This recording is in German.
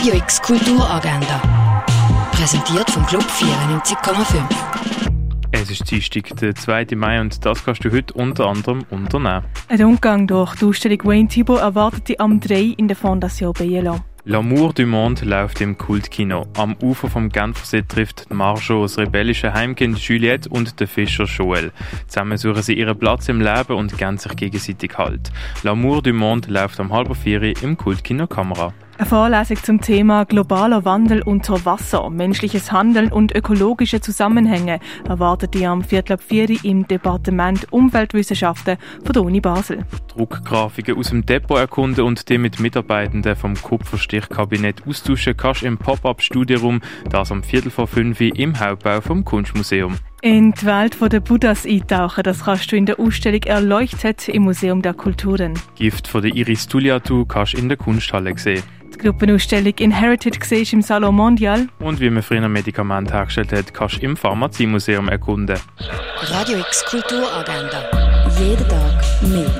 Radio X Kulturagenda. Präsentiert vom Club 94,5. Es ist Dienstag, der 2. Mai und das kannst du heute unter anderem unternehmen. Ein Umgang durch die Ausstellung Wayne Thibault erwartet dich am 3 in der Fondation Bielo. L'amour du monde läuft im Kultkino. Am Ufer vom Genfersee trifft Marjo das rebellische Heimkind Juliette und der Fischer Joel. Zusammen suchen sie ihren Platz im Leben und geben sich gegenseitig Halt. L'amour du monde läuft am halber vier im Kultkino Kamera. Eine Vorlesung zum Thema globaler Wandel unter Wasser, menschliches Handeln und ökologische Zusammenhänge erwartet ihr am Viertel ab im Departement Umweltwissenschaften von der Uni Basel. Druckgrafiken aus dem Depot erkunden und die mit Mitarbeitenden vom Kupferstichkabinett austauschen kannst im Pop-Up-Studieraum, das am Viertel vor fünf im Hauptbau vom Kunstmuseum. In die Welt der Buddhas eintauchen, das kannst du in der Ausstellung Erleuchtet im Museum der Kulturen. Gift von der Iris Tuliatu kannst du in der Kunsthalle sehen. Die Gruppenausstellung Inherited siehst im Salon Mondial. Und wie man früher Medikamente hergestellt hat, kannst du im Pharmaziemuseum erkunden. Radio X Kulturagenda. Jeden Tag mehr.